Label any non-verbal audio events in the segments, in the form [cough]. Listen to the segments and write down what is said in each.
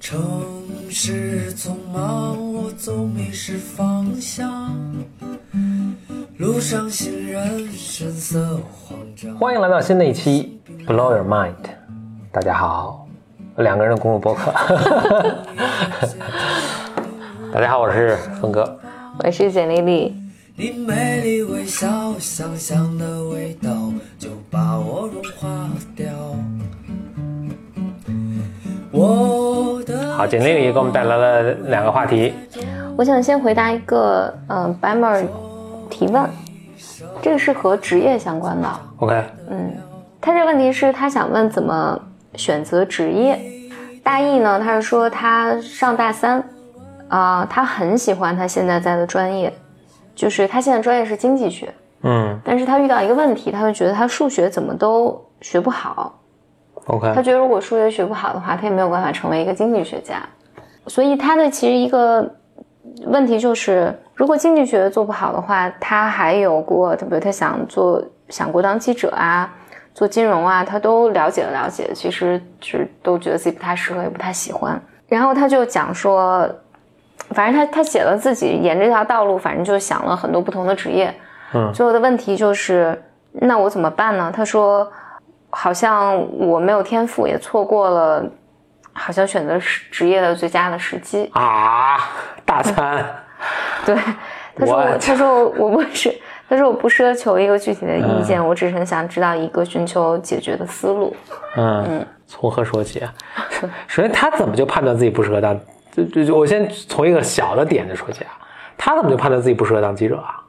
城市匆忙，我总迷失方向。路上行人神色慌张。欢迎来到新的一期《Blow Your Mind》，大家好，两个人的公路播客。[laughs] 大家好，我是峰哥。我是简丽丽。你美丽微笑，香香的味道就把我融化掉。我的好，简丽丽给我们带来了两个话题。我想先回答一个，嗯、白妹儿提问，这个是和职业相关的。OK，嗯，他这个问题是他想问怎么选择职业。大意呢，他是说他上大三，啊、他很喜欢他现在在的专业，就是他现在专业是经济学，嗯但是他遇到一个问题，他就觉得他数学怎么都学不好，，OK，他觉得如果数学学不好的话，他也没有办法成为一个经济学家。所以他的其实一个问题就是，如果经济学做不好的话，他还有过，特别他想做想过当记者啊，做金融啊，他都了解了了解，其实是都觉得自己不太适合，也不太喜欢。然后他就讲说，反正他他写了自己沿着这条道路，反正就想了很多不同的职业。嗯最后的问题就是，那我怎么办呢？他说，好像我没有天赋，也错过了，好像选择职职业的最佳的时机。啊，大餐，[laughs] 对，他说？他说我不是，他说我不奢求一个具体的意见，我只是很想知道一个寻求解决的思路。嗯，从何说起啊？首先，他怎么就判断自己不适合当？就就就我先从一个小的点子说起啊，他怎么就判断自己不适合当记者啊？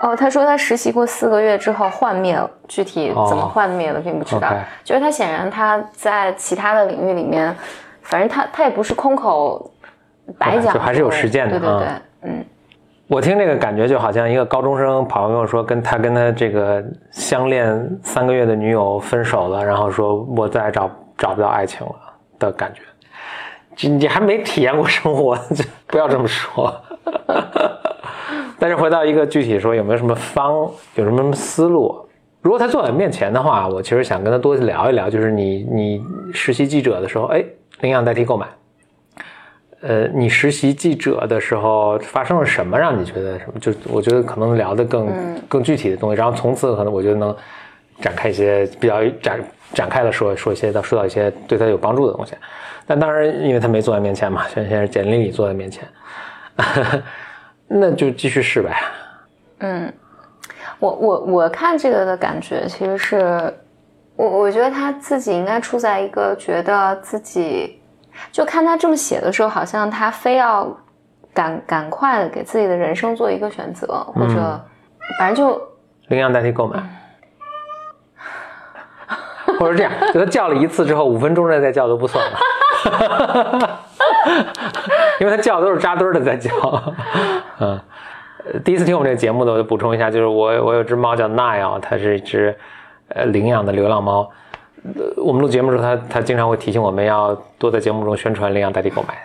哦，他说他实习过四个月之后幻灭了，具体怎么幻灭的并不知道。就是他显然他在其他的领域里面，反正他他也不是空口白讲，就还是有实践的对对对啊，嗯，我听这个感觉就好像一个高中生跑来跟我说，跟他跟他这个相恋三个月的女友分手了，然后说我再也找找不到爱情了的感觉。你你还没体验过生活，[laughs] 就不要这么说。[laughs] 但是回到一个具体说，有没有什么方，有什么什么思路？如果他坐在面前的话，我其实想跟他多聊一聊，就是你你实习记者的时候，哎，领养代替购买。呃，你实习记者的时候发生了什么，让你觉得什么？就我觉得可能聊的更、更具体的东西，然后从此可能我觉得能展开一些比较展展开的说说一些到说到一些对他有帮助的东西。但当然，因为他没坐在面前嘛，现在现在是简历里坐在面前，[laughs] 那就继续试呗。嗯我我我看这个的感觉其实是，我我觉得他自己应该处在一个觉得自己，就看他这么写的时候，好像他非要赶赶快的给自己的人生做一个选择，或者反正就领养代替购买，或者这样，就他叫了一次之后，五分钟内再叫都不算了，[laughs] 因为他叫都是扎堆儿的在叫。嗯，呃第一次听我们这个节目的，我就补充一下，就是我我有只猫叫 Nile，它是一只呃领养的流浪猫。呃我们录节目的时候，它它经常会提醒我们要多在节目中宣传领养代替购买，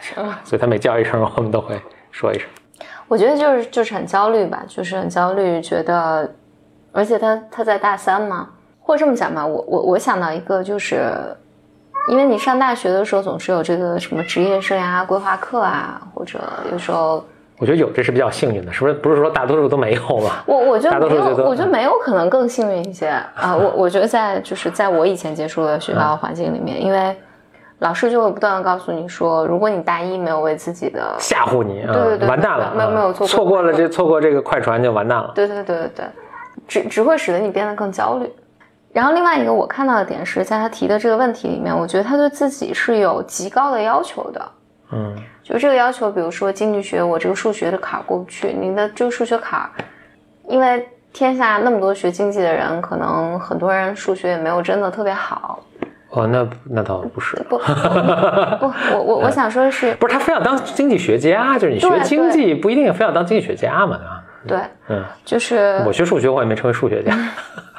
所以它每叫一声，我们都会说一声。我觉得就是就是很焦虑吧，就是很焦虑，觉得，而且他他在大三嘛，或者这么讲吧，我我我想到一个，就是因为你上大学的时候总是有这个什么职业生涯规划课啊，或者有时候我觉得有这是比较幸运的，是不是？不是说大多数都没有吗？我我觉得没有我觉得没有可能更幸运一些啊。我我觉得在就是在我以前接触的学校环境里面，因为老师就会不断的告诉你说，如果你大一没有为自己的吓唬你，啊对对对完蛋了，没有没有啊错过错过了这错过这个快船就完蛋了。对对对对对，只只会使得你变得更焦虑。然后另外一个我看到的点是在他提的这个问题里面，我觉得他对自己是有极高的要求的。嗯，就这个要求，比如说经济学，我这个数学的坎儿过不去，你的这个数学坎儿，因为天下那么多学经济的人，可能很多人数学也没有真的特别好。哦，那那倒不是，[laughs] 不不，我我我想说的是，不是他非要当经济学家，就是你学经济不一定非要当经济学家嘛，对吧？对，嗯，就是我学数学我也没成为数学家，[laughs]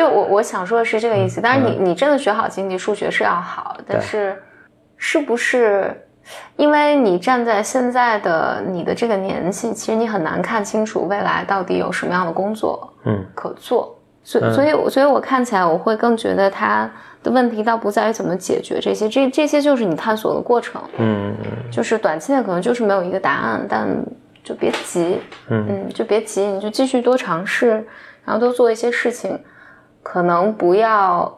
对我我想说的是这个意思。但是你嗯你真的学好经济，数学是要好，但是是不是？因为你站在现在的你的这个年纪，其实你很难看清楚未来到底有什么样的工作嗯可做，所以所以所以我看起来我会更觉得他的问题倒不在于怎么解决这些，这这些就是你探索的过程。嗯就是短期内可能就是没有一个答案，但就别急，嗯就别急，你就继续多尝试，然后多做一些事情，可能不要。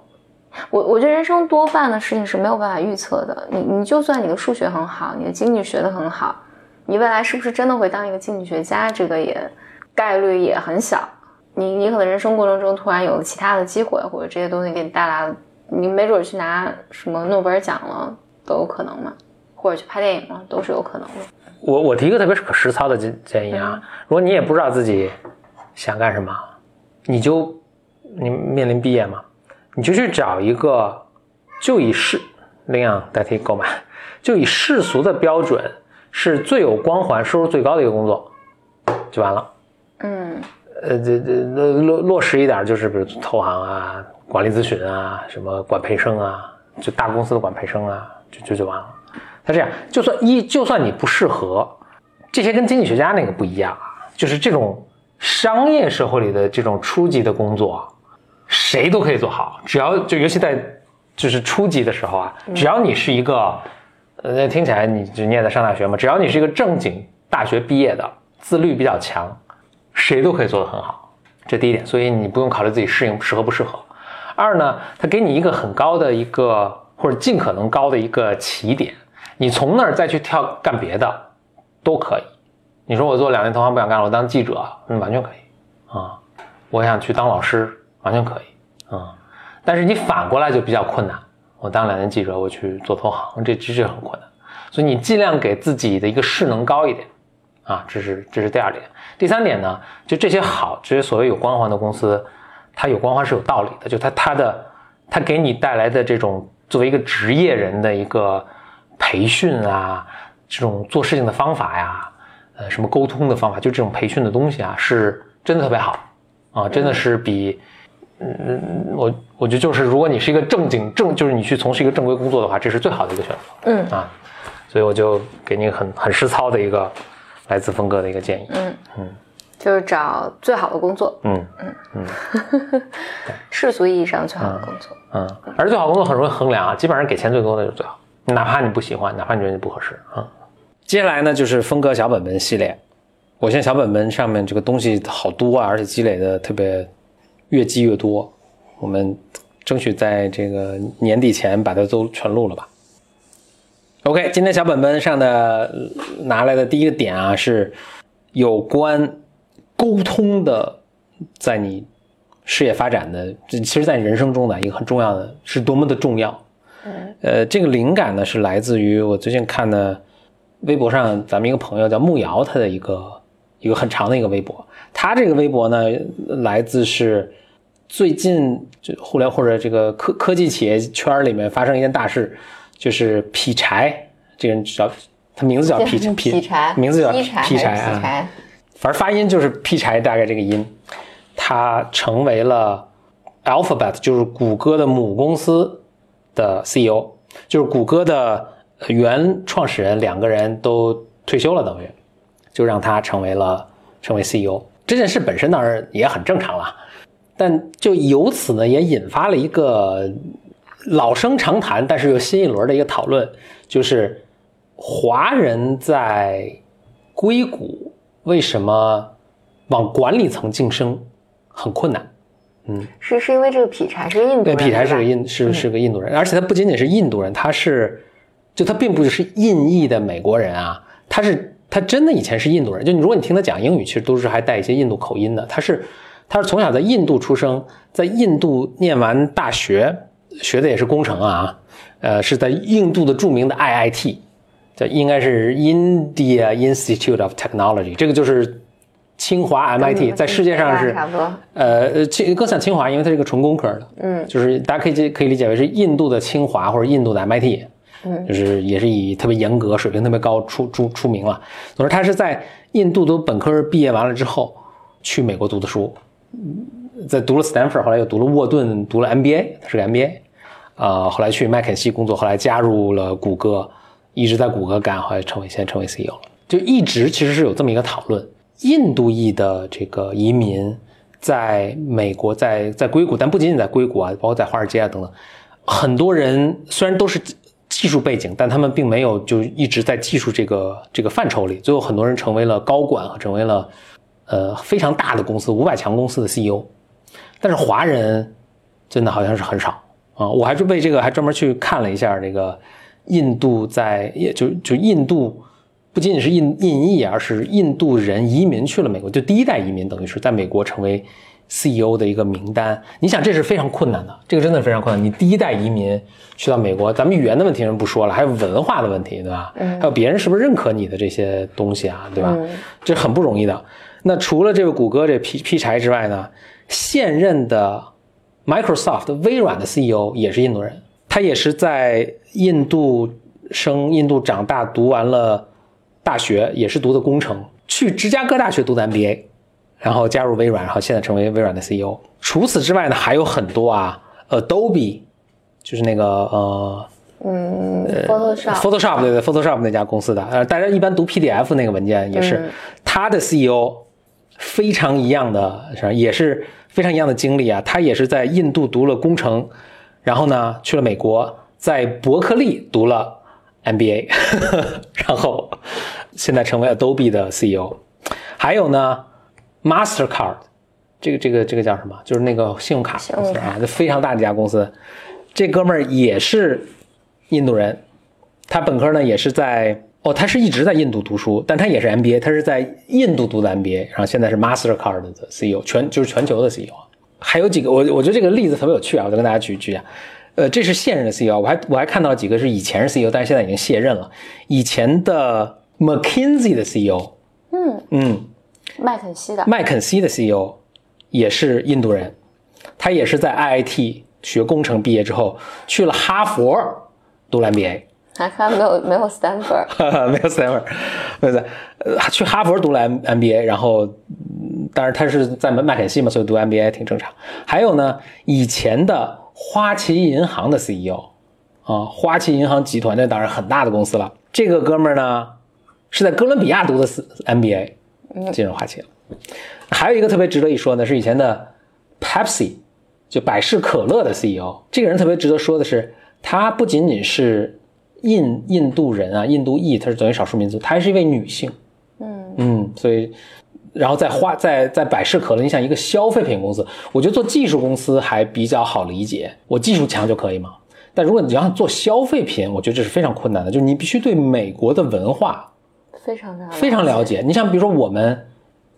我我觉得人生多半的事情是没有办法预测的。你你就算你的数学很好，你的经济学的很好，你未来是不是真的会当一个经济学家，这个也概率也很小。你你可能人生过程中突然有了其他的机会，或者这些东西给你带来了，你没准去拿什么诺贝尔奖了都有可能嘛，或者去拍电影了都是有可能的。我我提一个特别可实操的建建议啊，如果你也不知道自己想干什么，你就你面临毕业嘛，你就去找一个就以世领养代替购买，[laughs] 就以世俗的标准是最有光环、收入最高的一个工作，就完了。嗯呃，这这落落落实一点，就是比如投行啊、管理咨询啊、什么管培生啊，就大公司的管培生啊，就就就完了。他这样，就算一，就算你不适合，这些跟经济学家那个不一样啊，就是这种商业社会里的这种初级的工作，谁都可以做好，只要就尤其在就是初级的时候啊，只要你是一个，呃，听起来你就你也在上大学嘛，只要你是一个正经大学毕业的，自律比较强，谁都可以做得很好，这第一点，所以你不用考虑自己适应适合不适合。二呢，他给你一个很高的一个或者尽可能高的一个起点，你从那儿再去跳干别的都可以。你说我做两年投行不想干了，我当记者，嗯，完全可以啊。我想去当老师，完全可以啊。但是你反过来就比较困难，我当两年记者，我去做投行，这这是很困难。所以你尽量给自己的一个势能高一点啊，这是这是第二点。第三点呢，就这些好，这些所谓有光环的公司，它有光环是有道理的，就它它的它给你带来的这种作为一个职业人的一个培训啊，这种做事情的方法呀，呃，什么沟通的方法，就这种培训的东西啊，是真的特别好啊，真的是比。我我觉得就是，如果你是一个正经正，就是你去从事一个正规工作的话，这是最好的一个选择。嗯啊，所以我就给你很很实操的一个来自峰哥的一个建议。嗯嗯，就是找最好的工作，嗯 [laughs] 世俗意义上最好的工作。嗯，而最好工作很容易衡量啊，基本上给钱最多的就是最好，哪怕你不喜欢，哪怕你觉得你不合适啊。接下来呢，就是峰哥小本本系列。我现在小本本上面这个东西好多啊，而且积累的特别越积越多。我们争取在这个年底前把它都全录了吧。OK，今天小本本上的呃拿来的第一个点啊，是有关沟通的，在你事业发展的，这其实，在你人生中的一个很重要的，是多么的重要。呃，这个灵感呢，是来自于我最近看的微博上咱们一个朋友叫木瑶，他的一个一个很长的一个微博。他这个微博呢，来自是最近就互联或者这个科科技企业圈里面发生一件大事，就是劈柴，这个人叫他名字叫 [laughs] 劈柴，劈柴，名字叫劈柴，劈柴啊，劈柴？反正发音就是劈柴，大概这个音。他成为了 Alphabet，就是谷歌的母公司的 CEO，就是谷歌的原创始人两个人都退休了，等于就让他成为了成为 CEO。这件事本身当然也很正常了，但就由此呢，也引发了一个老生常谈，但是又新一轮的一个讨论，就是华人在硅谷为什么往管理层晋升很困难？嗯是是因为这个劈柴是印度人对，人，劈柴是个印是是个印度人，而且他不仅仅是印度人，他是就他并不是印裔的美国人啊，他是他真的以前是印度人。就你如果你听他讲英语，其实都是还带一些印度口音的。他是他是从小在印度出生，在印度念完大学，学的也是工程啊，呃，是在印度的著名的 IIT，这应该是 India Institute of Technology，这个就是清华 MIT，在世界上是差不多。呃，清更像清华，因为它是一个纯工科的，嗯，就是大家可以理可以理解为是印度的清华或者印度的 MIT，嗯，就是也是以特别严格、水平特别高出出出名了。总之，他是在印度读本科毕业完了之后，去美国读的书，嗯在读了 Stanford，后来又读了沃顿，读了 MBA，他是个 MBA，呃，后来去麦肯锡工作，后来加入了谷歌，一直在谷歌干，后来成为现在成为 CEO 了。就一直其实是有这么一个讨论，印度裔的这个移民在美国，在在硅谷，但不仅仅在硅谷啊，包括在华尔街啊等等，很多人虽然都是技术背景，但他们并没有就一直在技术这个这个范畴里。最后很多人成为了高管，成为了呃非常大的公司五百强公司的 CEO。但是华人真的好像是很少啊！我还是为这个还专门去看了一下这个印度在，也就就印度不仅仅是印印裔，而是印度人移民去了美国，就第一代移民，等于是在美国成为 CEO 的一个名单。你想，这是非常困难的，这个真的非常困难。你第一代移民去到美国，咱们语言的问题人不说了，还有文化的问题，对吧？嗯。还有别人是不是认可你的这些东西啊，对吧？这很不容易的。那除了这个谷歌这劈劈柴之外呢？现任的 Microsoft 微软的 CEO 也是印度人，他也是在印度生、印度长大，读完了大学，也是读的工程，去芝加哥大学读的 MBA，然后加入微软，然后现在成为微软的 CEO。除此之外呢，还有很多啊，Adobe，就是那个呃，嗯，Photoshop，Photoshop 对对，Photoshop 那家公司的，呃，大家一般读 PDF 那个文件也是他的 CEO，非常一样的？也是。非常一样的经历啊，他也是在印度读了工程，然后呢去了美国，在伯克利读了 MBA，[laughs] 然后现在成为 Adobe 的 CEO。还有呢，Mastercard，这个这个这个叫什么？就是那个信用卡公司啊，这非常大的一家公司。这哥们儿也是印度人，他本科呢也是在。哦，他是一直在印度读书，但他也是 MBA，他是在印度读的 MBA，然后现在是 Mastercard 的 CEO，全就是全球的 CEO。还有几个，我我觉得这个例子特别有趣啊，我再跟大家举一举啊。呃，这是现任的 CEO，我还我还看到几个是以前是 CEO，但是现在已经卸任了。以前的 McKinsey 的 CEO，嗯嗯，麦肯锡的麦肯锡的 CEO 也是印度人，他也是在 IIT 学工程毕业之后去了哈佛读了 MBA。还还没有没有 Stanford，[laughs] 没有 Stanford，对对，呃，去哈佛读了 M MBA，然后，当然他是在麦麦肯锡嘛，所以读 MBA 挺正常。还有呢，以前的花旗银行的 CEO，啊，花旗银行集团那当然很大的公司了。这个哥们儿呢，是在哥伦比亚读的 MBA，进入花旗了。还有一个特别值得一说的是以前的 Pepsi，就百事可乐的 CEO。这个人特别值得说的是，他不仅仅是。印印度人啊，印度裔，她是等于少数民族，她还是一位女性，嗯嗯，所以，然后在花在在百事可乐，你想一个消费品公司，我觉得做技术公司还比较好理解，我技术强就可以嘛。但如果你要做消费品，我觉得这是非常困难的，就是你必须对美国的文化非常的非常了解。你像比如说我们，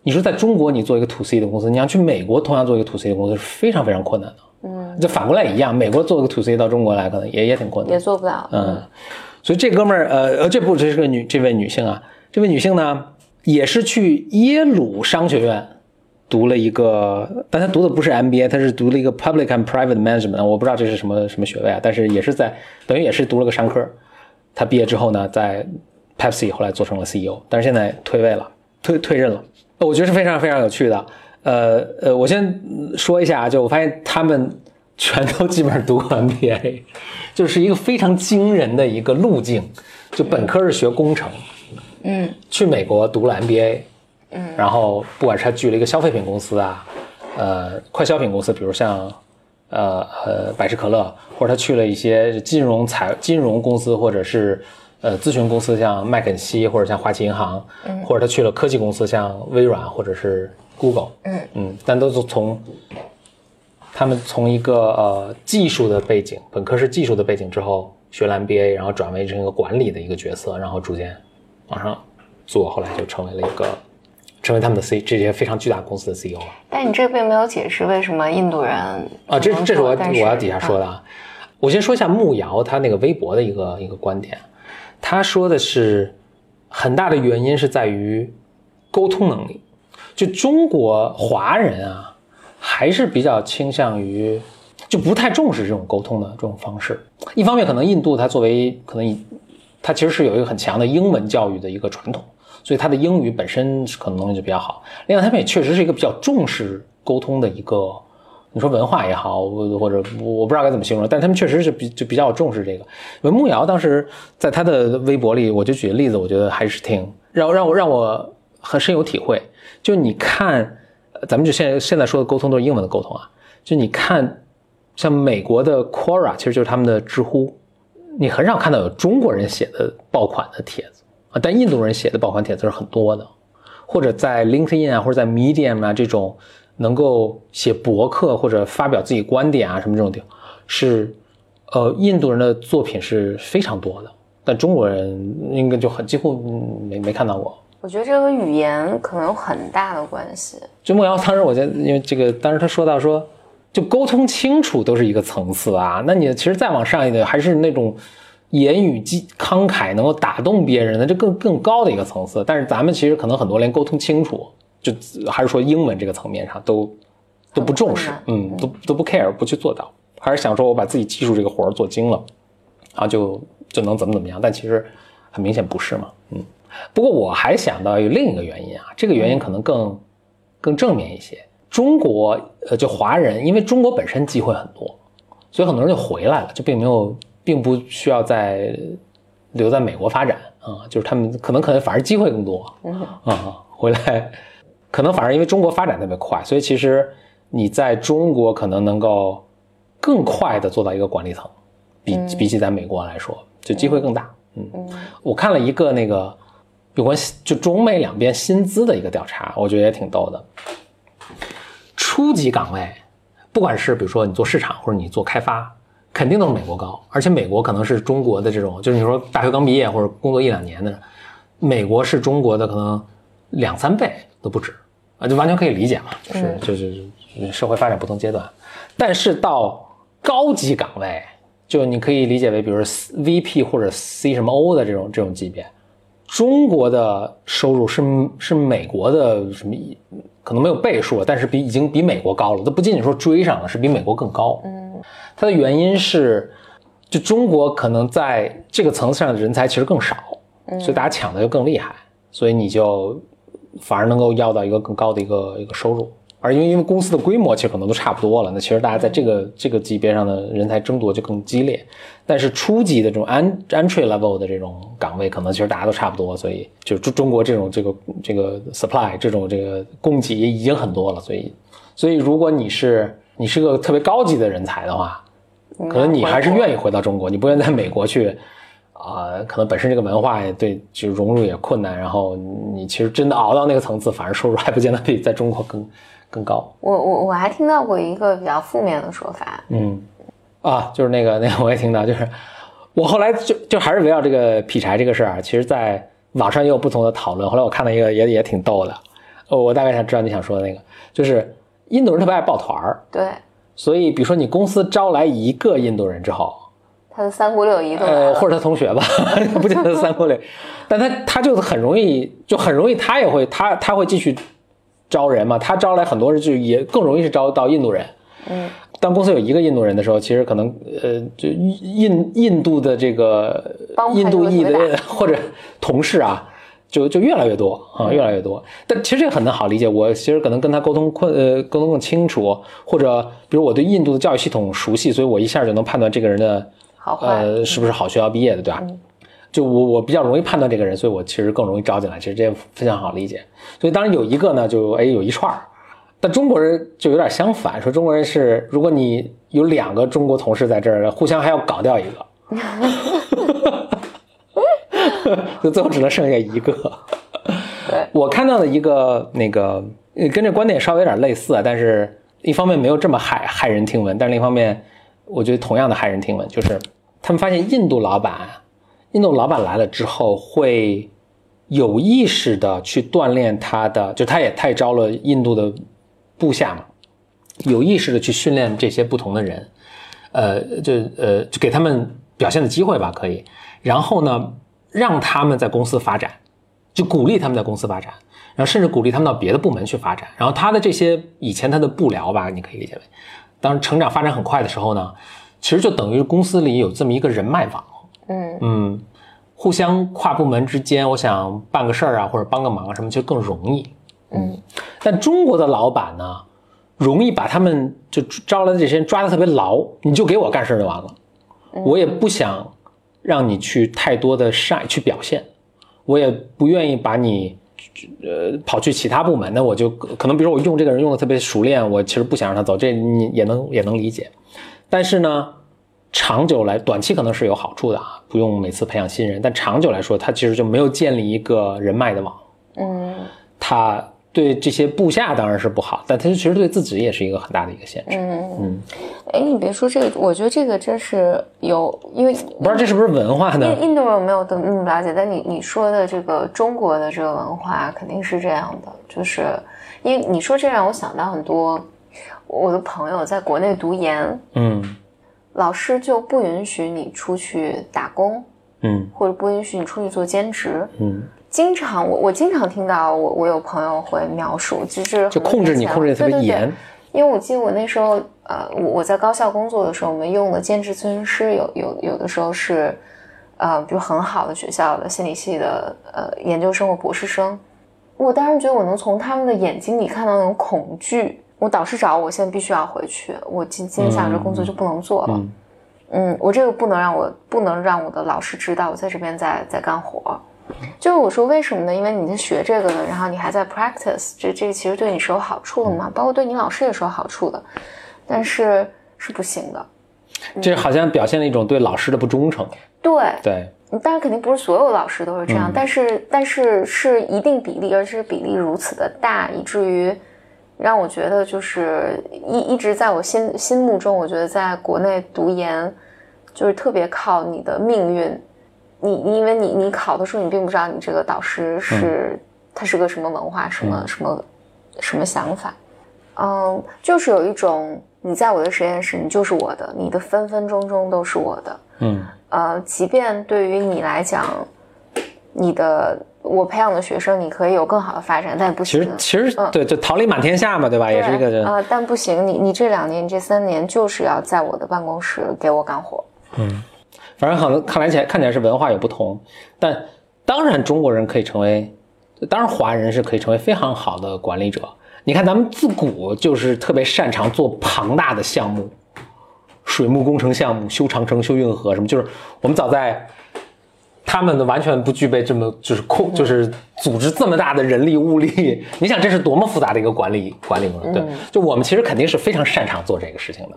你说在中国你做一个 to C 的公司，你要去美国同样做一个 to C 的公司是非常非常困难的。嗯，就反过来也一样，美国做个 to C 到中国来，可能也也挺困难，也做不了。嗯，所以这哥们儿，呃呃，这不这是个女，这位女性啊，这位女性呢，也是去耶鲁商学院读了一个，但她读的不是 MBA，她是读了一个 Public and Private Management，我不知道这是什么什么学位啊，但是也是在等于也是读了个商科。她毕业之后呢，在 Pepsi 后来做成了 CEO，但是现在退位了，退退任了。我觉得是非常非常有趣的。呃呃，我先说一下啊，就我发现他们全都基本上读过 MBA，[laughs] 就是一个非常惊人的一个路径。就本科是学工程，嗯，去美国读了 MBA，嗯，然后不管是他去了一个消费品公司啊，呃，快消品公司，比如像呃呃百事可乐，或者他去了一些金融财金融公司，或者是呃咨询公司，像麦肯锡或者像花旗银行，嗯，或者他去了科技公司，像微软或者是。Google，嗯嗯，但都是从他们从一个呃技术的背景，本科是技术的背景之后学了 MBA，然后转为成一个管理的一个角色，然后逐渐往上做，后来就成为了一个成为他们的 C 这些非常巨大公司的 CEO 了。但你这并没有解释为什么印度人啊，这这是我我要底下说的啊。我先说一下慕瑶他那个微博的一个一个观点，他说的是很大的原因是在于沟通能力。就中国华人啊，还是比较倾向于，就不太重视这种沟通的这种方式。一方面，可能印度它作为可能，它其实是有一个很强的英文教育的一个传统，所以它的英语本身可能能力就比较好。另外，他们也确实是一个比较重视沟通的一个，你说文化也好，或者我不知道该怎么形容，但他们确实是比就比较重视这个。文慕瑶当时在他的微博里，我就举个例子，我觉得还是挺让让我让我很深有体会。就你看咱们就现在现在说的沟通都是英文的沟通啊，就你看，像美国的 Quora 其实就是他们的知乎，你很少看到有中国人写的爆款的帖子啊，但印度人写的爆款帖子是很多的，或者在 LinkedIn 啊，或者在 Medium 啊这种能够写博客或者发表自己观点啊什么这种地方，是呃印度人的作品是非常多的，但中国人应该就很几乎没没看到过。我觉得这和语言可能有很大的关系。就莫瑶当时，我觉得因为这个，当时他说到说，就沟通清楚都是一个层次啊。那你其实再往上一点，还是那种言语激慷慨，能够打动别人的，这更更高的一个层次。但是咱们其实可能很多连沟通清楚，就还是说英文这个层面上都都不重视，嗯，都都不 care，不去做到，还是想说我把自己技术这个活儿做精了，啊，就就能怎么怎么样。但其实很明显不是嘛，嗯。不过我还想到有另一个原因啊，这个原因可能更更正面一些。中国呃，就华人，因为中国本身机会很多，所以很多人就回来了，就并没有，并不需要在留在美国发展啊。就是他们可能可能反而机会更多啊，[laughs] 回来可能反而因为中国发展特别快，所以其实你在中国可能能够更快的做到一个管理层，比比起在美国来说，就机会更大。嗯，我看了一个那个。有关就中美两边薪资的一个调查，我觉得也挺逗的。初级岗位，不管是比如说你做市场或者你做开发，肯定都是美国高，而且美国可能是中国的这种，就是你说大学刚毕业或者工作一两年的，美国是中国的可能两三倍都不止啊，就完全可以理解嘛，就是就是社会发展不同阶段。但是到高级岗位，就你可以理解为，比如 VP 或者 C 什么 O 的这种这种级别。中国的收入是是美国的什么？可能没有倍数，但是比已经比美国高了。它不仅仅说追上了，是比美国更高。嗯，它的原因是，就中国可能在这个层次上的人才其实更少，所以大家抢的就更厉害，所以你就反而能够要到一个更高的一个一个收入。而因为因为公司的规模其实可能都差不多了，那其实大家在这个这个级别上的人才争夺就更激烈。但是初级的这种 entry level 的这种岗位，可能其实大家都差不多，所以就中中国这种这个这个 supply 这种这个供给已经很多了，所以所以如果你是你是个特别高级的人才的话，可能你还是愿意回到中国，你不愿意在美国去啊，可能本身这个文化也对就融入也困难，然后你其实真的熬到那个层次，反而收入还不见得比在中国更。更高，我我我还听到过一个比较负面的说法，嗯，啊，就是那个那个我也听到，就是我后来就就还是围绕这个劈柴这个事儿啊，其实在网上也有不同的讨论。后来我看到一个也也挺逗的，哦，我大概想知道你想说的那个，就是印度人特别爱抱团儿，对，所以比如说你公司招来一个印度人之后，他的三姑六姨都呃，或者他同学吧，[laughs] 不见得三姑六，但他他就很容易就很容易他也会他他会继续。招人嘛，他招来很多人，就也更容易是招到印度人。嗯，当公司有一个印度人的时候，其实可能呃，就印印度的这个印度裔的 [laughs] 或者同事啊，就就越来越多啊，越来越多。但其实这个很好理解，我其实可能跟他沟通困呃沟通更清楚，或者比如我对印度的教育系统熟悉，所以我一下就能判断这个人的好呃是不是好学校毕业的，对吧？就我我比较容易判断这个人，所以我其实更容易招进来。其实这非常好理解。所以当然有一个呢，就哎有一串儿，但中国人就有点相反，说中国人是如果你有两个中国同事在这儿，互相还要搞掉一个，[laughs] 就最后只能剩下一个。我看到的一个那个跟这观点稍微有点类似啊，但是一方面没有这么骇骇人听闻，但另一方面我觉得同样的骇人听闻，就是他们发现印度老板。印度老板来了之后，会有意识的去锻炼他的，就他也他也招了印度的部下嘛，有意识的去训练这些不同的人，呃，就呃就给他们表现的机会吧，可以。然后呢，让他们在公司发展，就鼓励他们在公司发展，然后甚至鼓励他们到别的部门去发展。然后他的这些以前他的部僚吧，你可以理解为，当成长发展很快的时候呢，其实就等于公司里有这么一个人脉网。嗯。嗯，互相跨部门之间，我想办个事儿啊，或者帮个忙什么，就更容易。嗯，但中国的老板呢，容易把他们就招来的这些人抓的特别牢，你就给我干事就完了，我也不想让你去太多的晒去表现，我也不愿意把你呃跑去其他部门，那我就可能比如说我用这个人用的特别熟练，我其实不想让他走，这你也能也能理解。但是呢，长久来短期可能是有好处的啊，不用每次培养新人，但长久来说，他其实就没有建立一个人脉的网，嗯。他对这些部下当然是不好，但他其实对自己也是一个很大的一个限制。嗯。嗯，哎，你别说这个，我觉得这个真是有，因为不知道这是不是文化呢？印印度人我没有那么了解，但你你说的这个中国的这个文化肯定是这样的，就是因为你说这让我想到很多我的朋友在国内读研，嗯老师就不允许你出去打工，嗯或者不允许你出去做兼职。嗯，经常我我经常听到我我有朋友会描述，就是就很控制你控制的特别对对对严。因为我记得我那时候，呃，我我在高校工作的时候，我们用的兼职咨询师有有有的时候是，呃，比如很好的学校的心理系的呃研究生或博士生，我当时觉得我能从他们的眼睛里看到那种恐惧。我导师找我，我现在必须要回去，我今今天下午这工作就不能做了。嗯嗯，我这个不能让我不能让我的老师知道我在这边在在干活。就是我说为什么呢？因为你在学这个的，然后你还在 practice，这这个其实对你是有好处的嘛，包括对你老师也是有好处的，但是是不行的。这好像表现了一种对老师的不忠诚。对，对，当然肯定不是所有老师都是这样，但是但是是一定比例，而且是比例如此的大，以至于让我觉得就是一一直在我心心目中，我觉得在国内读研就是特别靠你的命运，你你因为你你考的时候，你并不知道你这个导师是、他是个什么文化，什么、什么什么想法，嗯，就是有一种你在我的实验室，你就是我的，你的分分钟钟都是我的。嗯。呃，即便对于你来讲，你的我培养的学生，你可以有更好的发展，但不行其实。其实嗯对，就桃李满天下嘛，对吧？也是一个人。啊、但不行，你你这两年、这三年就是要在我的办公室给我干活。嗯反正可能看来起来看起来是文化有不同，但当然中国人可以成为，当然华人是可以成为非常好的管理者。你看咱们自古就是特别擅长做庞大的项目，水木工程项目，修长城、修运河什么，就是我们早在他们的完全不具备这么就是控就是组织这么大的人力物力，[laughs] 你想这是多么复杂的一个管理管理模式？对，就我们其实肯定是非常擅长做这个事情的。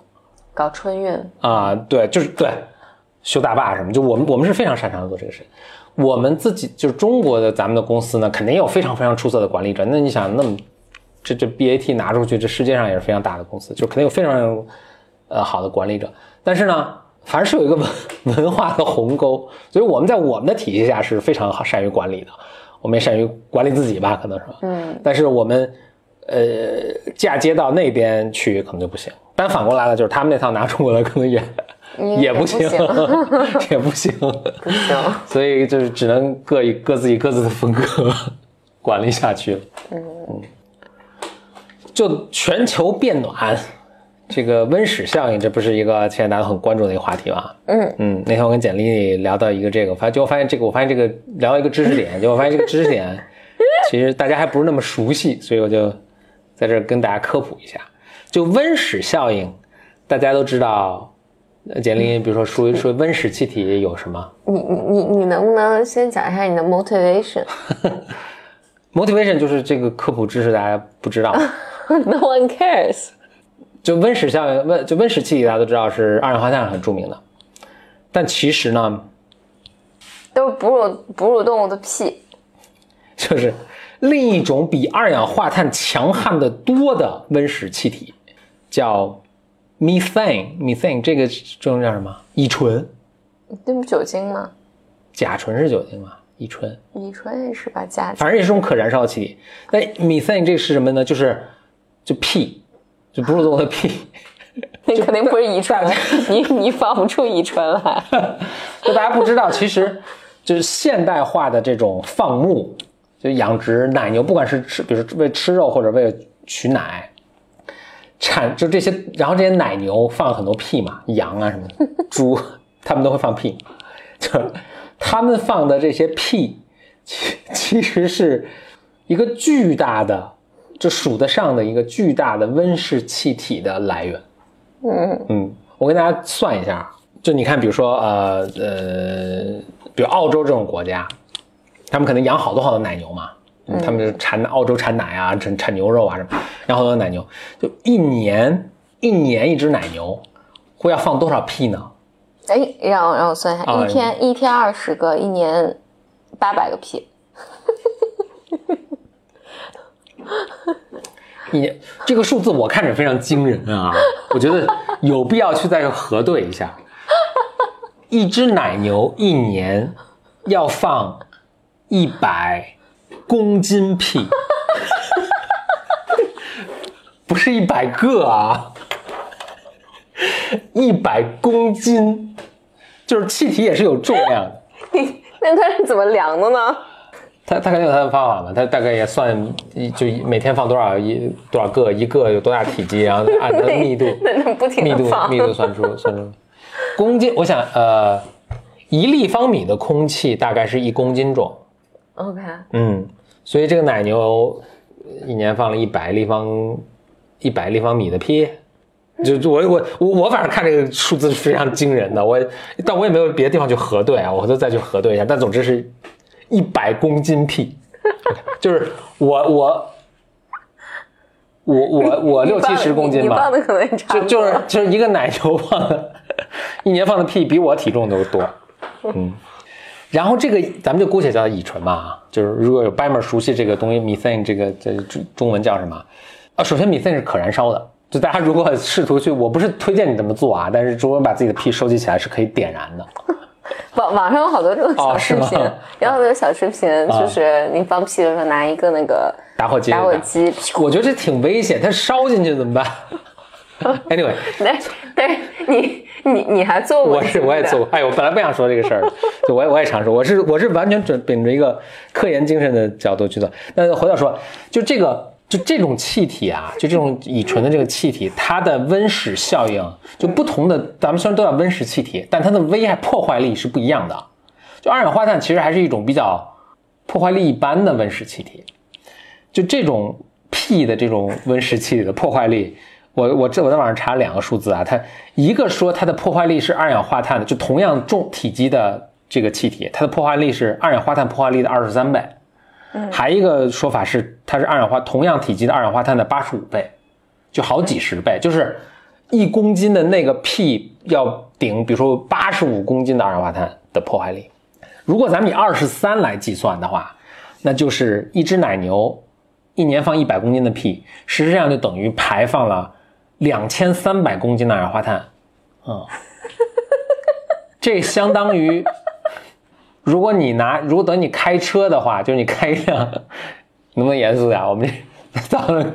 搞春运，啊、对，就是对，修大坝什么，就我们我们是非常擅长做这个事情。我们自己就是中国的咱们的公司呢，肯定有非常非常出色的管理者。那你想，那么这这 BAT 拿出去，这世界上也是非常大的公司，就肯定有非常呃好的管理者。但是呢，凡是有一个文文化的鸿沟，[laughs] 所以我们在我们的体系下是非常好善于管理的。我们也善于管理自己吧，可能是吧。嗯，但是我们呃嫁接到那边去可能就不行。但反过来了，就是他们那套拿中国的可能也嗯也不行，也 [laughs] 也不行，不行。所以就是只能各以各自以各自的风格管理下去了。嗯，就全球变暖，这个温室效应，这不是一个现在大家都很关注的一个话题吗？嗯嗯，那天我跟简历聊到一个这个，发现结果发现这个，我发现这个聊到一个知识点，结果发现这个知识点 [laughs] 其实大家还不是那么熟悉，所以我就在这儿跟大家科普一下。就温室效应，大家都知道。呃简历，比如说说 [laughs] 说温室气体有什么你你你你能不能先讲一下你的 motivation？？motivation [laughs] 就是这个科普知识大家不知道，No one cares。就温室效应，温就温室气体大家都知道是二氧化碳很著名的，但其实呢，都是哺乳哺乳动物的屁。就是另一种比二氧化碳强悍的多的温室气体，叫 methane。methane 这个中文叫什么？乙醇，那不酒精吗？甲醇是酒精吗？乙醇，乙醇也是吧？甲反正也是种可燃烧的气体。那 methane 这是什么呢？就是就屁，就哺乳动物的屁。[laughs] 那肯定不是乙醇，你 [laughs] 你放不出遗传来。[laughs] 就大家不知道，其实就是现代化的这种放牧，就养殖奶牛，不管是吃，比如说为吃肉或者为了取奶，产就这些，然后这些奶牛放很多屁嘛，羊啊什么的，猪，他们都会放屁，就他们放的这些屁，其其实是一个巨大的，就数得上的一个巨大的温室气体的来源。嗯嗯，我跟大家算一下，就你看，比如说呃呃，比如澳洲这种国家，他们可能养好多好多奶牛嘛，嗯他们产澳洲产奶啊，产产牛肉啊什么，然后多奶牛，就一年一年一只奶牛会要放多少屁呢？哎，让我让我算一下，啊一天一天二十个，一年八百个屁。[laughs] 一年这个数字我看着非常惊人啊，我觉得有必要去再核对一下。一只奶牛一年要放一百公斤屁，不是一百个啊，一百公斤，就是气体也是有重量的。[laughs] 那它是怎么量的呢？他他肯定有他的方法嘛，他大概也算一就每天放多少一多少个，一个有多大体积，然后按它的密度 [laughs] 密度，密度算出算出公斤。我想呃，一立方米的空气大概是一公斤重，OK，嗯，所以这个奶牛一年放了一百立方一百立方米的屁。就就我我我我反正看这个数字是非常惊人的，我但我也没有别的地方去核对啊，我回头再去核对一下。但总之是一百公斤屁，就是我我我我 [laughs] 我六七十公斤吧放，的可能差就。就是就是一个奶牛放的，一年放的屁比我体重都多，[laughs] 嗯。然后这个咱们就姑且叫它乙醇嘛，就是如果有 e r 熟悉这个东西，methane 这个这中中文叫什么？啊，首先 methane 是可燃烧的，就大家如果试图去，我不是推荐你这么做啊，但是如果把自己的屁收集起来是可以点燃的。[laughs] 网网上有好多这种小视频，[laughs] 有好多小视频，就是你放屁的时候拿一个那个打火机，打火机，我觉得这挺危险，它烧进去怎么办？[laughs] Anyway，但但是你你你还做过？我是我也做过，哎，我本来不想说这个事儿，就我也我也尝试，我是我是完全准秉着一个科研精神的角度去做。但是回到说，就这个就这种气体啊，就这种乙醇的这个气体，它的温室效应就不同的，咱们虽然都叫温室气体，但它的危害破坏力是不一样的。就二氧化碳其实还是一种比较破坏力一般的温室气体，就这种屁的这种温室气体的破坏力，我我这我在网上查两个数字啊，它一个说它的破坏力是二氧化碳的，就同样重体积的这个气体，它的破坏力是二氧化碳破坏力的二十三倍。还一个说法是，它是二氧化同样体积的二氧化碳的八十五倍，就好几十倍，就是一公斤的那个屁要顶，比如说八十五公斤的二氧化碳的破坏力。如果咱们以二十三来计算的话，那就是一只奶牛一年放一百公斤的屁，实际上就等于排放了两千三百公斤的二氧化碳。嗯，[laughs] 这相当于，如果你拿，如果等你开车的话，就是你开一辆，能不能严肃点？我们这早上，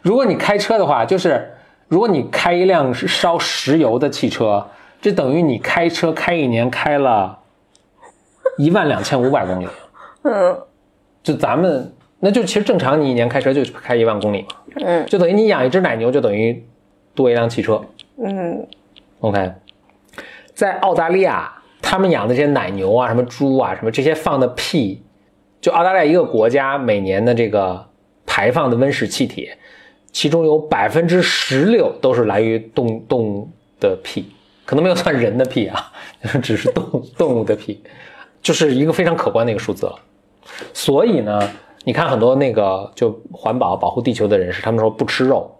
如果你开车的话，就是如果你开一辆烧石油的汽车，这等于你开车开一年开了一万两千五百公里。嗯就咱们，那就其实正常，你一年开车就开一万公里嘛，嗯就等于你养一只奶牛，就等于多一辆汽车。嗯 OK，在澳大利亚，他们养的这些奶牛啊、什么猪啊、什么这些放的屁，就澳大利亚一个国家每年的这个排放的温室气体，其中有百分之十六都是来于动动物的屁，可能没有算人的屁啊，只是动动物的屁，就是一个非常可观的一个数字了。所以呢，你看很多那个就环保保护地球的人士，他们说不吃肉，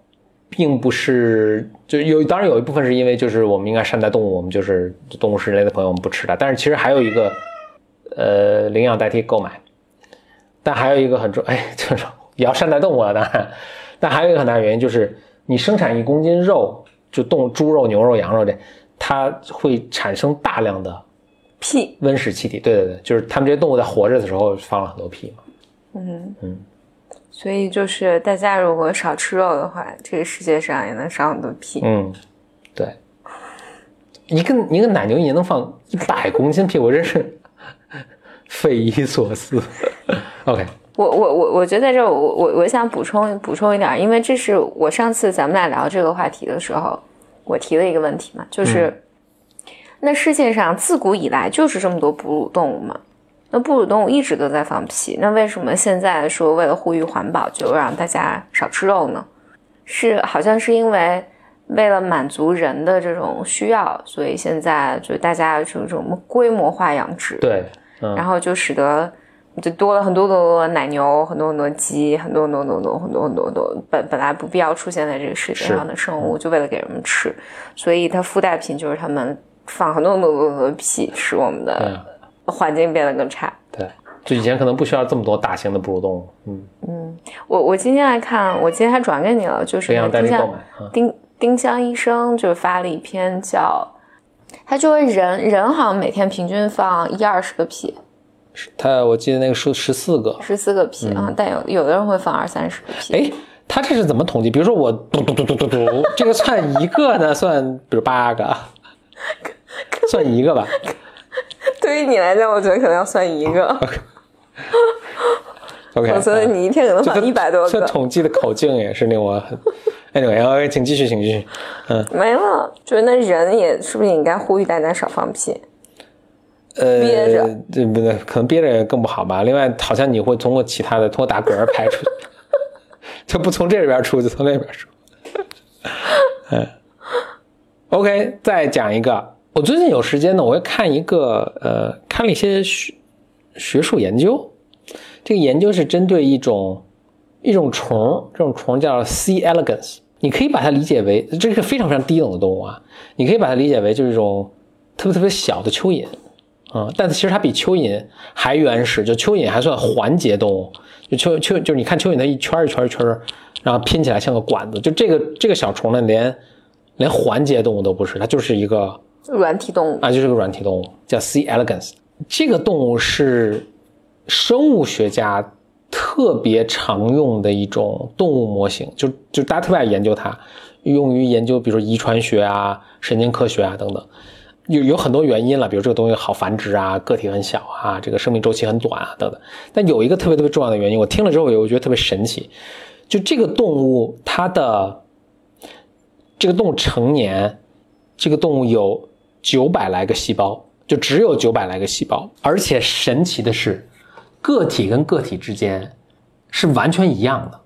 并不是就有，当然有一部分是因为就是我们应该善待动物，我们就是动物是人类的朋友，我们不吃它。但是其实还有一个，呃，领养代替购买，但还有一个很重，哎，就是也要善待动物啊，当然，但还有一个很大的原因就是你生产一公斤肉，就动猪肉、牛肉、羊肉这，它会产生大量的屁，温室气体。对对对，就是它们这些动物在活着的时候放了很多屁嘛。嗯嗯，所以就是大家如果少吃肉的话，这个世界上也能少很多屁。嗯，对，一个一个奶牛也能放一百公斤屁，我真是 [laughs] 匪夷所思。OK，我我我我觉得在这儿我我我想补充补充一点，因为这是我上次咱们俩聊这个话题的时候，我提的一个问题嘛，就是、那世界上自古以来就是这么多哺乳动物嘛，那哺乳动物一直都在放屁，那为什么现在说为了呼吁环保就让大家少吃肉呢？是好像是因为为了满足人的这种需要，所以现在就大家就这种规模化养殖，对，嗯，然后就使得就多了很多很多奶牛，很多很多鸡，很多很多很多很多很多很多本本来不必要出现在这个世界上的生物，就为了给人们吃，所以它附带品就是他们放很多很多很多的屁，使我们的环境变得更差。对，就以前可能不需要这么多大型的哺乳动物。嗯嗯，我我今天来看，我今天还转给你了，就是丁香丁丁香医生就发了一篇叫，他就说人人好像每天平均放一二十个屁。他我记得那个数十四个，十四个屁啊，但有有的人会放二三十个屁。哎，他这是怎么统计？比如说我嘟嘟嘟嘟嘟嘟，这个算一个呢？算比如八个，[laughs] 算一个吧。[laughs] 对于你来讲，我觉得可能要算一个。OK，[laughs] 我觉得你一天可能放一百多个。这统计的口径也是令我很 [laughs] Anyway，请继续，请继续。嗯，没了。就是那人也是不是应该呼吁大家少放屁？呃，憋着，这不对，可能憋着更不好吧。另外，好像你会通过其他的，通过打嗝排出，就不从这里边出，就从那边出。嗯，OK，再讲一个。我最近有时间呢，我会看一个，呃，看了一些学学术研究。这个研究是针对一种一种虫，这种虫叫 C. elegans，你可以把它理解为，这是非常非常低等的动物啊。你可以把它理解为就是一种特别特别小的蚯蚓。啊，但是其实它比蚯蚓还原始，就蚯蚓还算环节动物，就蚯蚯就是你看蚯蚓它一圈一圈一圈，然后拼起来像个管子，就这个这个小虫呢，连连环节动物都不是，它就是一个软体动物啊，就是个软体动物，叫 C. elegans。这个动物是生物学家特别常用的一种动物模型，就就大家特别爱研究它，用于研究比如说遗传学啊、神经科学啊等等。有有很多原因了，比如这个东西好繁殖啊，个体很小啊，这个生命周期很短啊，等等。但有一个特别特别重要的原因，我听了之后，我觉得特别神奇。就这个动物，它的这个动物成年，这个动物有九百来个细胞，就只有九百来个细胞。而且神奇的是，个体跟个体之间是完全一样的。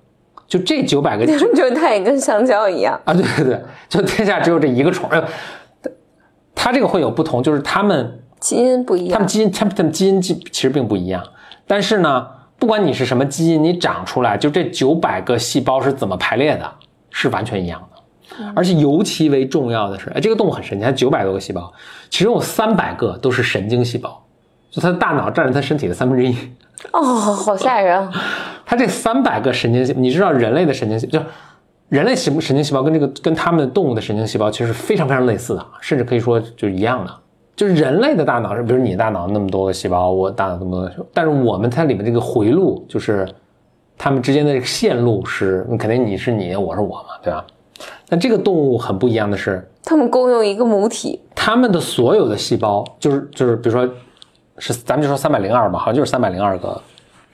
就这九百个，[laughs] 就它也跟香蕉一样啊！对对对，就天下只有这一个虫。它这个会有不同，就是它们基因不一样，它们基因，它们它们基因基其实并不一样。但是呢，不管你是什么基因，你长出来就这九百个细胞是怎么排列的，是完全一样的。而且尤其为重要的是，哎，这个动物很神奇，它九百多个细胞，其中有三百个都是神经细胞，就它的大脑占了它身体的三分之一。哦，好吓人！它这三百个神经细，你知道人类的神经细就。人类神神经细胞跟这个跟它们的动物的神经细胞其实是非常非常类似的，甚至可以说就一样的。就是人类的大脑是，比如你大脑那么多个细胞，我大脑那么多，但是我们它里面这个回路，就是它们之间的这个线路是，肯定你是你，我是我嘛，对吧？但这个动物很不一样的是，它们共用一个母体，它们的所有的细胞，就是就是，比如说是咱们就说三百零二吧，好像就是三百零二个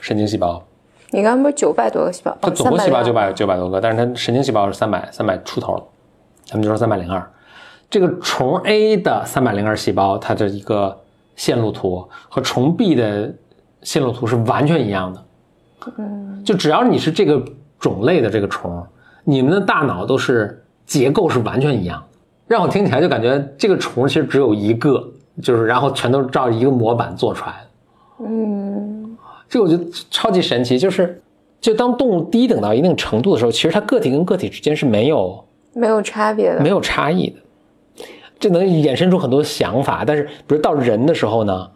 神经细胞。你刚刚不是九百多个细胞？它总共细胞九百九百多个，但是它神经细胞是三百三百出头，咱们就说三百零二。这个虫 A 的三百零二细胞，它的一个线路图和虫 B 的线路图是完全一样的。嗯，就只要你是这个种类的这个虫，你们的大脑都是结构是完全一样。让我听起来就感觉这个虫其实只有一个，就是然后全都是照一个模板做出来的。嗯。这我觉得超级神奇，就是，就当动物低等到一定程度的时候，其实它个体跟个体之间是没有没有差别的，没有差异的。这能衍生出很多想法，但是比如到人的时候呢，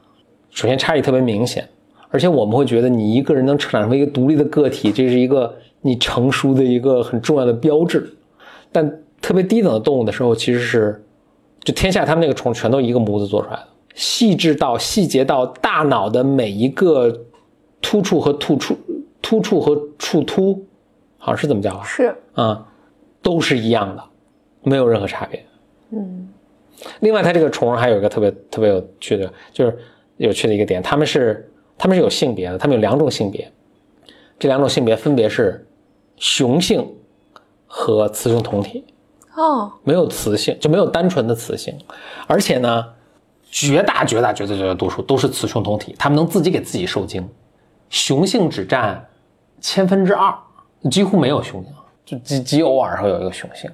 首先差异特别明显，而且我们会觉得你一个人能成长成为一个独立的个体，这是一个你成熟的一个很重要的标志。但特别低等的动物的时候，其实是，就天下他们那个虫全都一个模子做出来的，细致到细节到大脑的每一个。突触和突触，突触和触突，好像是怎么叫啊？是啊，都是一样的，没有任何差别。嗯。另外，它这个虫还有一个特别特别有趣的，就是有趣的一个点，它们是它们是有性别的，它们有两种性别，这两种性别分别是雄性和雌雄同体。哦。没有雌性，就没有单纯的雌性，而且呢，绝大绝大绝大绝大多数都是雌雄同体，它们能自己给自己受精。雄性只占千分之二，几乎没有雄性，就极极偶尔会有一个雄性。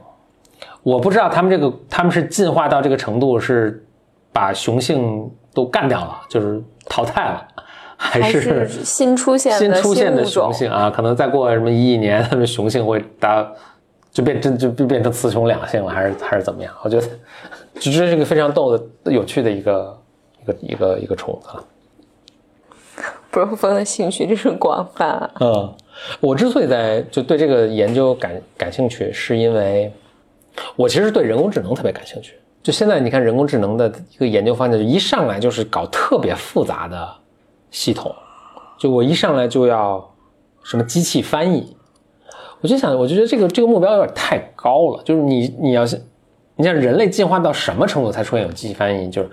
我不知道他们这个他们是进化到这个程度，是把雄性都干掉了，就是淘汰了，还还是新出现新的出现的雄？性啊？可能再过什么一亿年，它们雄性会达就变真就就变成雌雄两性了，还是还是怎么样？我觉得这这是一个非常逗的、有趣的一个一个一个一个虫子了。不是风的兴趣真是广泛啊！嗯，我之所以在就对这个研究感感兴趣，是因为我其实对人工智能特别感兴趣。就现在你看人工智能的一个研究方向，就一上来就是搞特别复杂的系统，就我一上来就要什么机器翻译，我就想，我就觉得这个这个目标有点太高了。就是你你要是你像人类进化到什么程度才出现有机器翻译？就是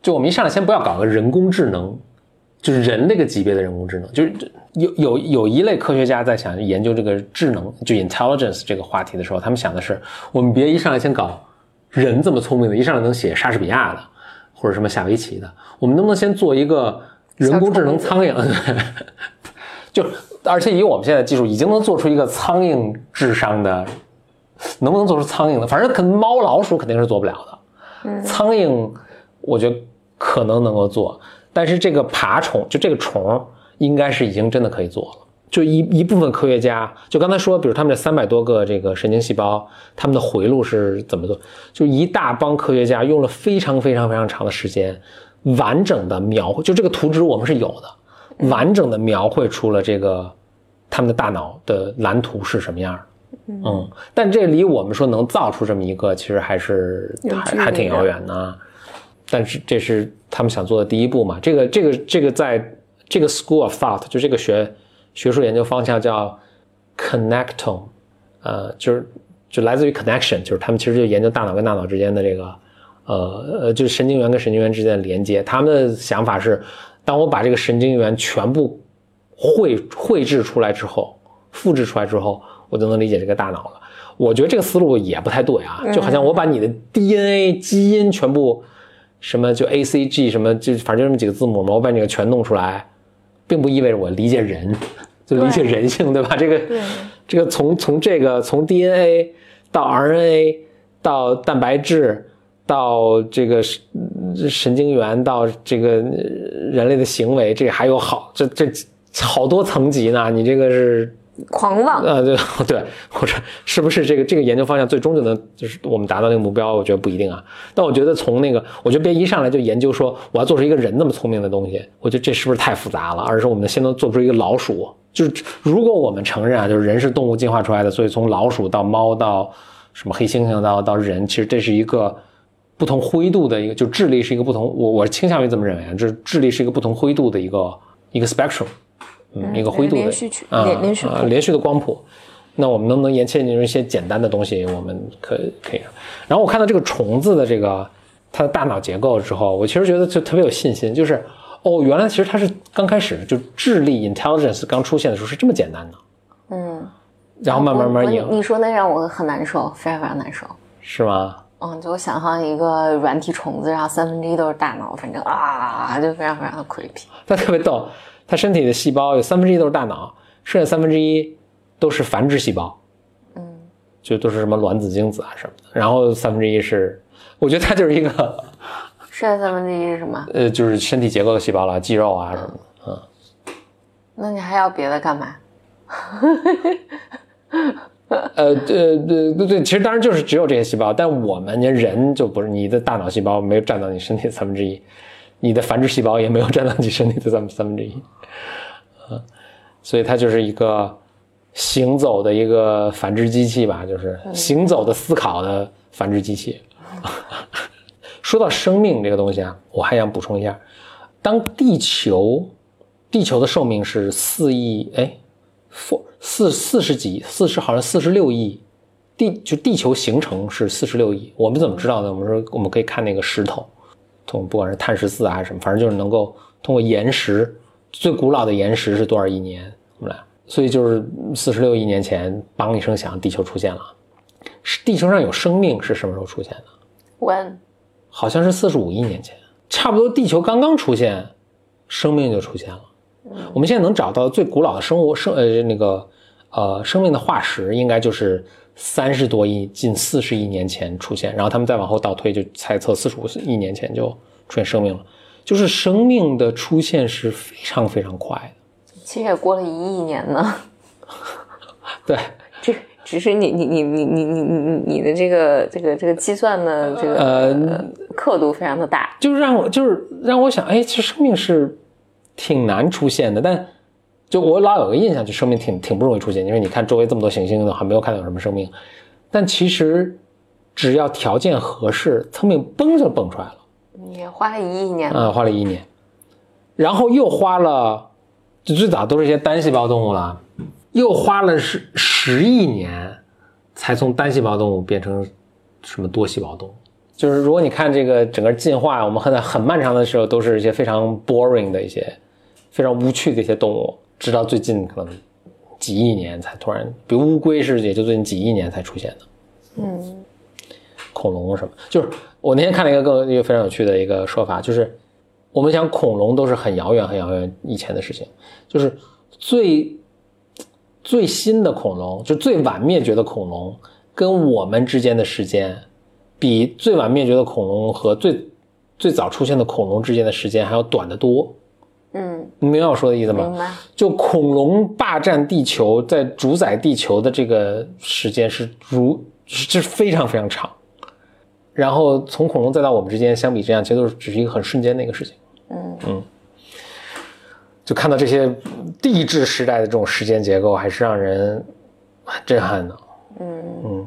就我们一上来先不要搞个人工智能，就是人那个级别的人工智能，就是有有有一类科学家在想研究这个智能，就 intelligence 这个话题的时候，他们想的是，我们别一上来先搞人这么聪明的，一上来能写莎士比亚的或者什么下围棋的，我们能不能先做一个人工智能苍蝇？[laughs] 就而且以我们现在的技术，已经能做出一个苍蝇智商的，能不能做出苍蝇的？反正可能猫老鼠肯定是做不了的。嗯苍蝇，我觉得可能能够做，但是这个爬虫，就这个虫，应该是已经真的可以做了。就一一部分科学家，就刚才说，比如他们这三百多个这个神经细胞，他们的回路是怎么做？就一大帮科学家用了非常非常非常长的时间，完整的描绘，就这个图纸我们是有的，完整的描绘出了这个他们的大脑的蓝图是什么样的。嗯，但这离我们说能造出这么一个，其实还是还还挺遥远的啊。但是这是他们想做的第一步嘛？这个这个这个在这个 school of thought 就这个学学术研究方向叫 connectome，呃，就是就来自于 connection，就是他们其实就研究大脑跟大脑之间的这个呃呃，就是神经元跟神经元之间的连接。他们的想法是，当我把这个神经元全部绘绘制出来之后，复制出来之后，我就能理解这个大脑了。我觉得这个思路也不太对啊，就好像我把你的 DNA 基因全部什么就 A C G 什么就反正就这么几个字母嘛，我把你个全弄出来，并不意味着我理解人，就理解人性，对吧？这个这个从从这个从 DNA 到 RNA 到蛋白质到这个神神经元到这个呃人类的行为，这还有好这这好多层级呢，你这个是。狂妄，呃，对 [laughs] 对，或者是不是这个这个研究方向最终就能就是我们达到那个目标？我觉得不一定啊。但我觉得从那个，我觉得别一上来就研究说我要做出一个人那么聪明的东西，我觉得这是不是太复杂了？而是我们先能做出一个老鼠，就是如果我们承认啊，就是人是动物进化出来的，所以从老鼠到猫到什么黑猩猩到到人，其实这是一个不同灰度的一个，就智力是一个不同，我我倾向于这么认为啊，就是智力是一个不同灰度的一个一个 spectrum。嗯，一个灰度的连续连连续的光谱。那我们能不能延切进入一些简单的东西？我们可可以。然后我看到这个虫子的这个它的大脑结构之后，我其实觉得就特别有信心，就是哦，原来其实它是刚开始就智力 intelligence 刚出现的时候是这么简单的，嗯，然后慢慢慢慢赢，你说那让我很难受，非常非常难受。是吗？嗯，就我想象一个软体虫子，然后三分之一都是大脑，反正啊，就非常非常的 creepy。[laughs] 它特别逗，它身体的细胞有三分之一都是大脑，剩下三分之一都是繁殖细胞，嗯，就都是什么卵子、精子啊什么的，然后三分之一是，我觉得它就是一个剩下三分之一是什么？[laughs] 呃，就是身体结构的细胞了，肌肉啊什么的，嗯，那你还要别的干嘛？[laughs] [laughs] 呃，对对对对，其实当然就是只有这些细胞，但我们人就不是，你的大脑细胞没有占到你身体的三分之一，你的繁殖细胞也没有占到你身体的三三分之一，啊，所以它就是一个行走的一个繁殖机器吧，就是行走的思考的繁殖机器。[laughs] 说到生命这个东西啊，我还想补充一下，当地球地球的寿命是四亿，哎。four 四四十几，四十好像四十六亿，地就地球形成是四十六亿。我们怎么知道呢？我们说我们可以看那个石头，从不管是碳十四啊还是什么，反正就是能够通过岩石，最古老的岩石是多少亿年？我们来，所以就是四十六亿年前，梆一声响，地球出现了。是地球上有生命是什么时候出现的？when 好像是四十五亿年前，差不多地球刚刚出现，生命就出现了。我们现在能找到最古老的生物生呃那个呃生命的化石，应该就是三十多亿近四十亿年前出现，然后他们再往后倒推，就猜测四十五亿年前就出现生命了。就是生命的出现是非常非常快的。其实也过了一亿年呢。[laughs] 对，这只是你你你你你你你你的这个这个这个计算的这个呃刻度非常的大。就是让我就是让我想，哎，其实生命是挺难出现的，但就我老有个印象，就生命挺挺不容易出现，因为你看周围这么多行星，还没有看到有什么生命。但其实只要条件合适，生命嘣就蹦出来了。也花了一亿年啊、花了一年，然后又花了，就最早都是一些单细胞动物了，又花了十十亿年，才从单细胞动物变成什么多细胞动物。就是如果你看这个整个进化，我们很很漫长的时候都是一些非常 boring 的一些非常无趣的一些动物，直到最近可能几亿年才突然，比如乌龟是也就最近几亿年才出现的。嗯恐龙什么，就是我那天看了一个更一个非常有趣的一个说法，就是我们想恐龙都是很遥远很遥远以前的事情，就是最最新的恐龙，就最晚灭绝的恐龙，跟我们之间的时间，比最晚灭绝的恐龙和最最早出现的恐龙之间的时间还要短得多。嗯，你明白我说的意思吗？明白。就恐龙霸占地球，在主宰地球的这个时间是如是是非常非常长，然后从恐龙再到我们之间，相比这样，其实都是只是一个很瞬间的一个事情。嗯嗯就看到这些地质时代的这种时间结构，还是让人很震撼的。嗯嗯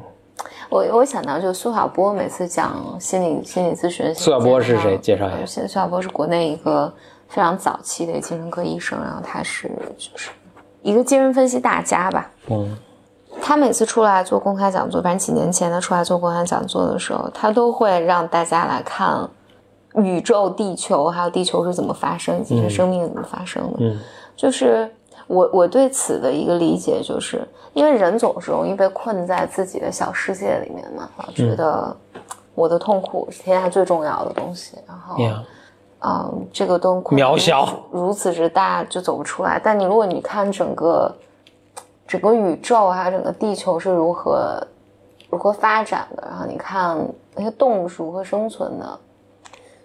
我我想到就苏小波每次讲心理心理咨询，苏小波是谁介绍一下呃苏小波是国内一个非常早期的精神科医生，然后他是就是一个精神分析大家吧。嗯他每次出来做公开讲座，反正几年前他出来做公开讲座的时候，他都会让大家来看宇宙、地球，还有地球是怎么发生，以及是生命怎么发生的。嗯就是我我对此的一个理解，就是因为人总是容易被困在自己的小世界里面嘛，老觉得我的痛苦是天下最重要的东西，然后。，Yeah，嗯，这个痛苦渺小如此之大，就走不出来。但你如果你看整个整个宇宙还有整个地球是如何如何发展的，然后你看那些动物是如何生存的，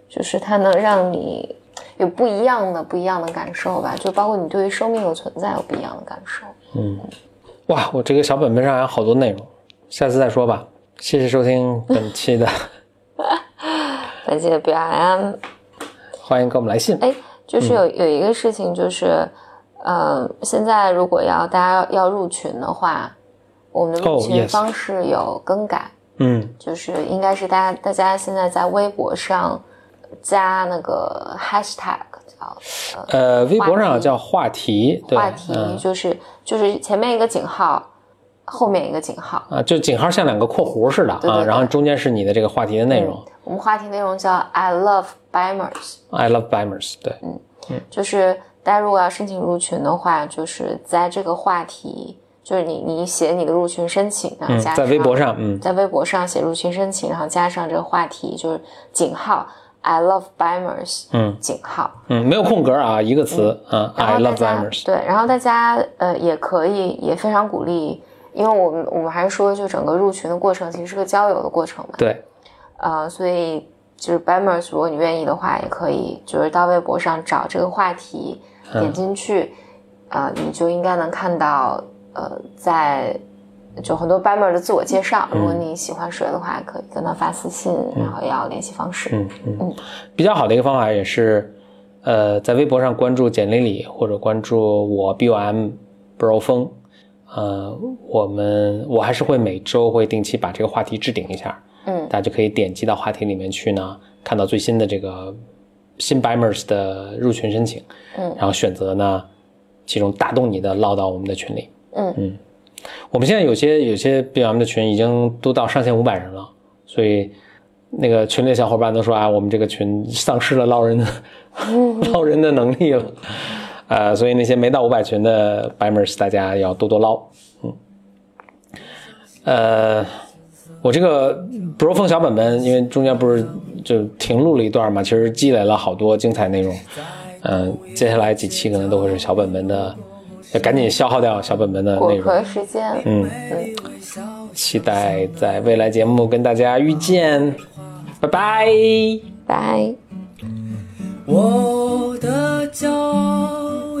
就是它能让你有不一样的不一样的感受吧，就包括你对于生命的存在有不一样的感受。嗯哇，我这个小本本上还有好多内容，下次再说吧。谢谢收听本期的，[laughs] 本期的表扬。欢迎给我们来信。哎，就是嗯。有有一个事情，就是，呃，现在如果要大家要入群的话，我们的入哦群方式有更改，嗯。就是应该是大家大家现在在微博上加那个 hashtag 叫呃呃，微博上叫话题，话题，嗯。就是就是前面一个井号，后面一个井号。啊，就井号像两个括弧似的啊，然后中间是你的这个话题的内容。我们话题内容叫 I love Bimers。I love Bimers，对，嗯就是大家如果要申请入群的话，就是在这个话题，就是你你写你的入群申请，然后嗯，加在微博上，嗯。在微博上写入群申请，然后加上这个话题，就是井号 I love Bimers，嗯。井号，嗯，没有空格啊，一个词啊，I love 家 Bimers，对，然后大家呃也可以也非常鼓励，因为我们我们还是说，就整个入群的过程其实是个交友的过程嘛，对，呃，所以就是 Bammers，如果你愿意的话，也可以就是到微博上找这个话题，点进去，呃，你就应该能看到，呃，在就很多 Bamer 的自我介绍。如果你喜欢谁的话，可以跟他发私信，然后要联系方式。嗯。嗯，比较好的一个方法也是，呃，在微博上关注简历里或者关注我 B O M Bro 风，呃，我们我还是会每周会定期把这个话题置顶一下，嗯。大家就可以点击到话题里面去呢，看到最新的这个新 Bimers 的入群申请，嗯。然后选择呢其中打动你的唠到我们的群里。嗯。我们现在有些有些 BM 的群已经都到上限五百人了，所以那个群里的小伙伴都说啊，我们这个群丧失了捞人的 [laughs] 捞人的能力了，呃，所以那些没到五百群的 BMers 大家要多多捞，嗯，呃，我这个 Bro 风小本本，因为中间不是就停录了一段嘛，其实积累了好多精彩内容，嗯、接下来几期可能都会是小本本的，要赶紧消耗掉小本本的内容。壳时间，嗯，期待在未来节目跟大家遇见，拜拜。拜。我的骄傲